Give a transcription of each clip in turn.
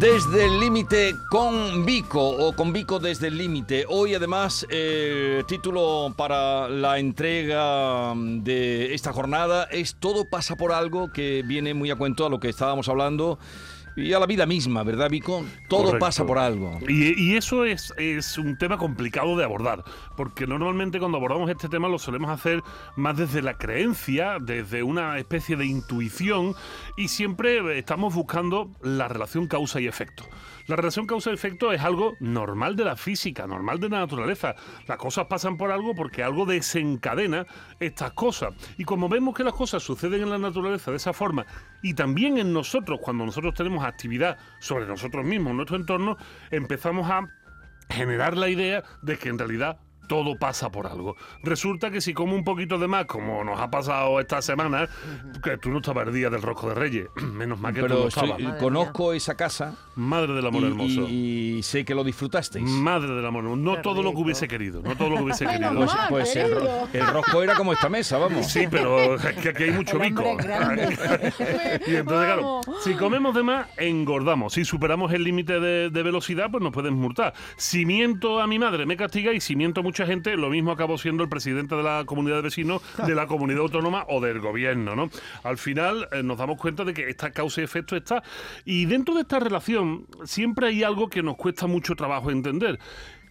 Desde el límite con Vico o con Vico desde el límite. Hoy además eh, título para la entrega de esta jornada es Todo pasa por algo que viene muy a cuento a lo que estábamos hablando y a la vida misma, ¿verdad, Vico? Todo Correcto. pasa por algo. Y, y eso es, es un tema complicado de abordar, porque normalmente cuando abordamos este tema lo solemos hacer más desde la creencia, desde una especie de intuición, y siempre estamos buscando la relación causa y efecto. La relación causa y efecto es algo normal de la física, normal de la naturaleza. Las cosas pasan por algo porque algo desencadena estas cosas. Y como vemos que las cosas suceden en la naturaleza de esa forma, y también en nosotros, cuando nosotros tenemos actividad sobre nosotros mismos, nuestro entorno, empezamos a generar la idea de que en realidad todo pasa por algo. Resulta que si como un poquito de más, como nos ha pasado esta semana, que tú no estabas el día del rosco de Reyes, menos mal que tú no Pero estabas. conozco esa casa Madre del amor y, hermoso. y- y sé que lo disfrutasteis. Madre del amor hermoso. No Qué todo lo que hubiese querido, no todo lo que hubiese querido. Pues, mal. pues el, el rosco era como esta mesa, vamos. Sí, pero es que aquí hay mucho bico. y entonces, claro, si comemos de más, engordamos. Si superamos el límite de, de velocidad, pues nos pueden multar. Si miento a mi madre, me castiga. Y si miento a mucha gente, lo mismo acabo siendo el presidente de la comunidad de vecinos, de la comunidad autónoma o del gobierno, ¿no? Al final eh, nos damos cuenta de que esta causa y efecto está. Y dentro de esta relación, siempre hay algo que nos cuesta mucho trabajo entender.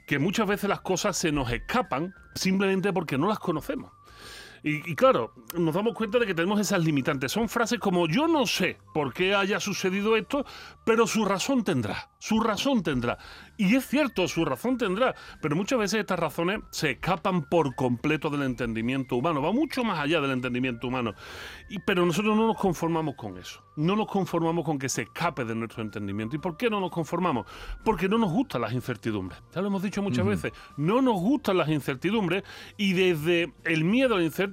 Que muchas veces las cosas se nos escapan simplemente porque no las conocemos. Y, y claro, nos damos cuenta de que tenemos esas limitantes. Son frases como yo no sé por qué haya sucedido esto, pero su razón tendrá. Su razón tendrá. Y es cierto, su razón tendrá. Pero muchas veces estas razones se escapan por completo del entendimiento humano. Va mucho más allá del entendimiento humano. Y, pero nosotros no nos conformamos con eso. No nos conformamos con que se escape de nuestro entendimiento. ¿Y por qué no nos conformamos? Porque no nos gustan las incertidumbres. Ya lo hemos dicho muchas veces. No nos gustan las incertidumbres y desde el miedo a la incertidumbre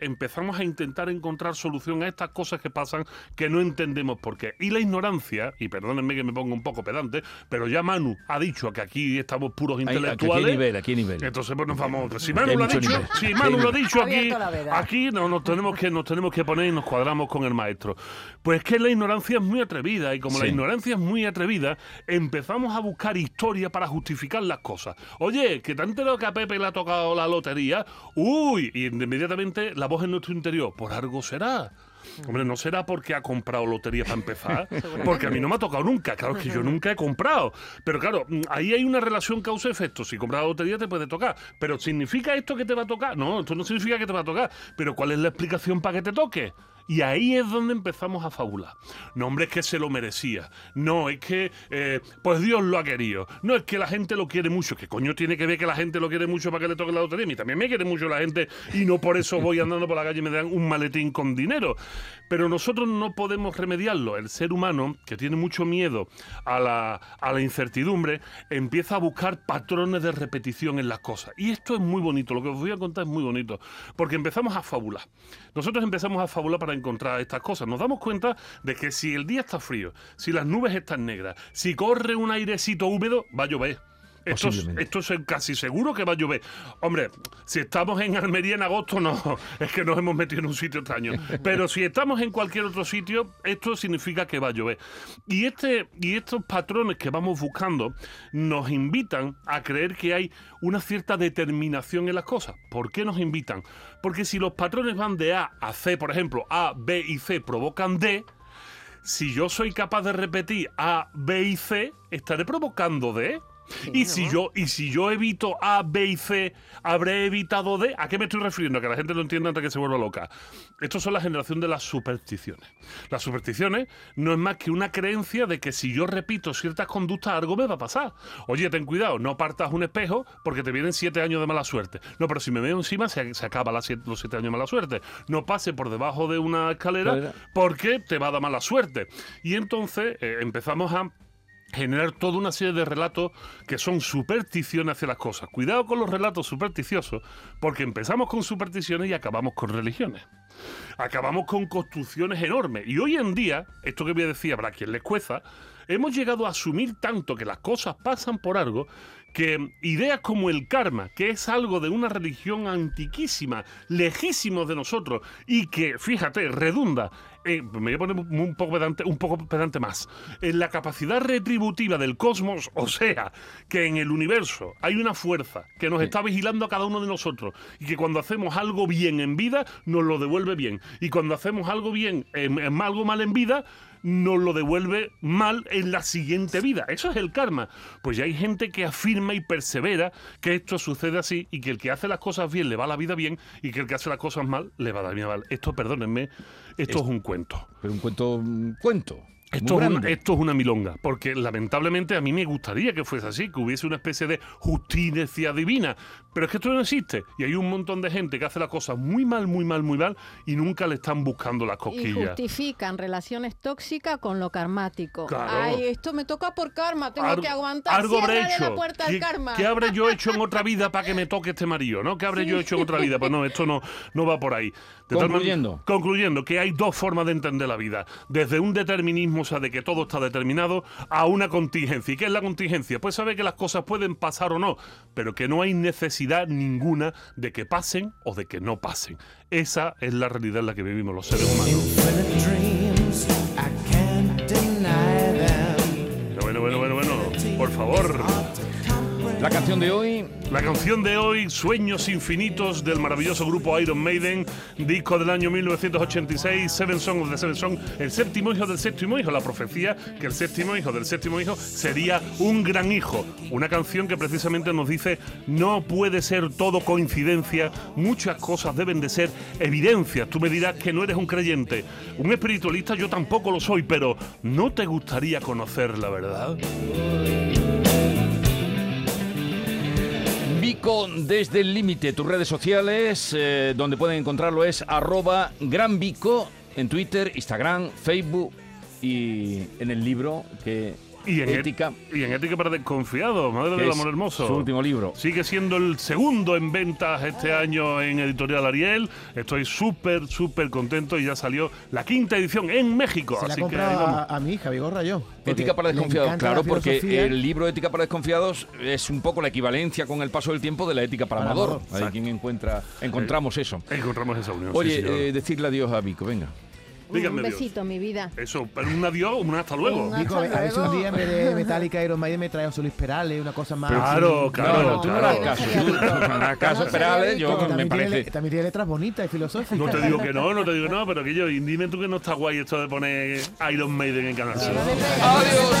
empezamos a intentar encontrar solución a estas cosas que pasan que no entendemos por qué. Y la ignorancia, y perdónenme que me ponga un poco pedante, pero ya Manu ha dicho que aquí estamos puros Ay, ¿a qué intelectuales. nivel? ¿A qué nivel? Entonces pues nos vamos. Si Manu lo ha dicho, nivel. si Manu lo ha dicho aquí, aquí no, nos tenemos que nos tenemos que poner y nos cuadramos con el maestro. Pues que la ignorancia es muy atrevida y como la ignorancia es muy atrevida, empezamos a buscar historia para justificar las cosas. Oye, que te has enterado que a Pepe le ha tocado la lotería. Uy, y inmediatamente la voz en nuestro interior, por algo será. Hombre, no será porque ha comprado lotería para empezar, porque a mí no me ha tocado nunca. Claro es que yo nunca he comprado. Pero claro, mm, ahí hay una relación causa-efecto. Si compras la lotería te puede tocar. Pero ¿significa esto que te va a tocar? No, esto no significa que te va a tocar. Pero ¿cuál es la explicación para que te toque? Y ahí es donde empezamos a fabular. No, hombre, es que se lo merecía. No, es que, eh, pues Dios lo ha querido. No, es que la gente lo quiere mucho. ¿Qué coño tiene que ver que la gente lo quiere mucho para que le toque la lotería? Mí también me quiere mucho la gente y no por eso voy andando por la calle y me dan un maletín con dinero. Pero nosotros no podemos remediarlo. El ser humano, que tiene mucho miedo a la, a la incertidumbre, empieza a buscar patrones de repetición en las cosas. Y esto es muy bonito. Lo que os voy a contar es muy bonito. Porque empezamos a fabular. Nosotros empezamos a fabular para encontrar estas cosas. Nos damos cuenta de que si el día está frío, si las nubes están negras, si corre un airecito húmedo, va a llover. Esto, es- Posiblemente. esto es casi seguro que va a llover. Hombre, si estamos en Almería en agosto, no, es que nos hemos metido en un sitio extraño. Pero si estamos en cualquier otro sitio, esto significa que va a llover. Y, este, y estos patrones que vamos buscando nos invitan a creer que hay una cierta determinación en las cosas. ¿Por qué nos invitan? Porque si los patrones van de A a C, por ejemplo, A, B y C provocan D, si yo soy capaz de repetir A, B y C, estaré provocando D. y si yo y si yo evito A, B y C, habré evitado D. ¿A qué me estoy refiriendo? A que la gente lo entienda antes que se vuelva loca. Esto son la generación de las supersticiones. Las supersticiones no es más que una creencia de que si yo repito ciertas conductas, algo me va a pasar. Oye, ten cuidado, no partas un espejo porque te vienen siete años de mala suerte. No, pero si me veo encima, se, se acaba las siete- los siete años de mala suerte. No pase por debajo de una escalera Escalera. porque te va a dar mala suerte. Y entonces eh, empezamos a generar toda una serie de relatos que son supersticiones hacia las cosas. Cuidado con los relatos supersticiosos, porque empezamos con supersticiones y acabamos con religiones. Acabamos con construcciones enormes. Y hoy en día, esto que voy a decir habrá quien les cueza, hemos llegado a asumir tanto que las cosas pasan por algo que ideas como el karma, que es algo de una religión antiquísima, lejísimos de nosotros, y que, fíjate, redunda eh, me voy a poner un poco pedante, un poco pedante más, en la capacidad retributiva del cosmos, o sea, que en el universo hay una fuerza que nos está vigilando a cada uno de nosotros y que cuando hacemos algo bien en vida nos lo devuelve bien y cuando hacemos algo bien, en, algo mal en vida, nos lo devuelve mal en la siguiente vida. Eso es el karma. Pues ya hay gente que afirma y persevera que esto sucede así y que el que hace las cosas bien le va la vida bien y que el que hace las cosas mal le va a la vida mal. Esto, perdónenme, esto es, un cuento. Pero un cuento, un cuento. Esto es, una, esto es, una, milonga, porque lamentablemente a mí me gustaría que fuese así, que hubiese una especie de justicia divina, pero es que esto no existe y hay un montón de gente que hace las cosas muy mal, muy mal, muy mal y nunca le están buscando las cosquillas. Y justifican relaciones tóxicas con lo karmático. Ay, esto me toca por karma, tengo que aguantar. Algo habré hecho. la puerta ¿Qué, karma. ¿Qué habré yo hecho en otra vida para que me toque este marido? ¿no? ¿Qué habré yo hecho en otra vida? Pues no, esto no, no va por ahí. concluyendo. concluyendo, que hay dos formas de entender la vida. Desde un determinismo, sea, de que todo está determinado, a una contingencia. ¿Y qué es la contingencia? Pues sabe que las cosas pueden pasar o no, pero que no hay necesidad ninguna de que pasen o de que no pasen. Esa es la realidad en la que vivimos los seres humanos. Bueno, bueno, bueno, bueno, por favor. La canción de hoy. La canción de hoy, Sueños Infinitos, del maravilloso grupo Iron Maiden, disco del año 1986, Seven Song of the Seven Song, el séptimo hijo del séptimo hijo, la profecía que el séptimo hijo del séptimo hijo sería un gran hijo. Una canción que precisamente nos dice, no puede ser todo coincidencia, muchas cosas deben de ser evidencias. Tú me dirás que no eres un creyente, un espiritualista yo tampoco lo soy, pero ¿no te gustaría conocer la verdad? Vico desde el límite, tus redes sociales, eh, donde pueden encontrarlo es arroba Gran Vico en Twitter, Instagram, Facebook y en el libro que y en Ética. y en Ética para Desconfiados, Madre del Amor Hermoso. Su último libro. Sigue siendo el segundo en ventas este año en Editorial Ariel. Estoy súper, súper contento y ya salió la quinta edición en México. Se Así la que a, a, mi hija, Vigorra, yo. Ética para Desconfiados, claro, porque el libro Ética para Desconfiados es un poco la equivalencia con el paso del tiempo de la Ética para, Amador. Ahí quien encuentra, encontramos eso. Encontramos esa unión. Oye, eh, decirle adiós a Vico, venga un besito, mi vida. Eso, pero un adiós, un hasta luego. Nico, a ver si un día en vez de Metallica Iron Maiden me trae a Solís Perales, una cosa más. Claro, claro. No, tú no harás caso. Tú no harás caso, Perales, yo me parece. También tiene letras bonitas y filosóficas. No te digo que no, no te digo que no, pero que yo, dime tú que no está guay esto de poner Iron Maiden en Canal Adiós.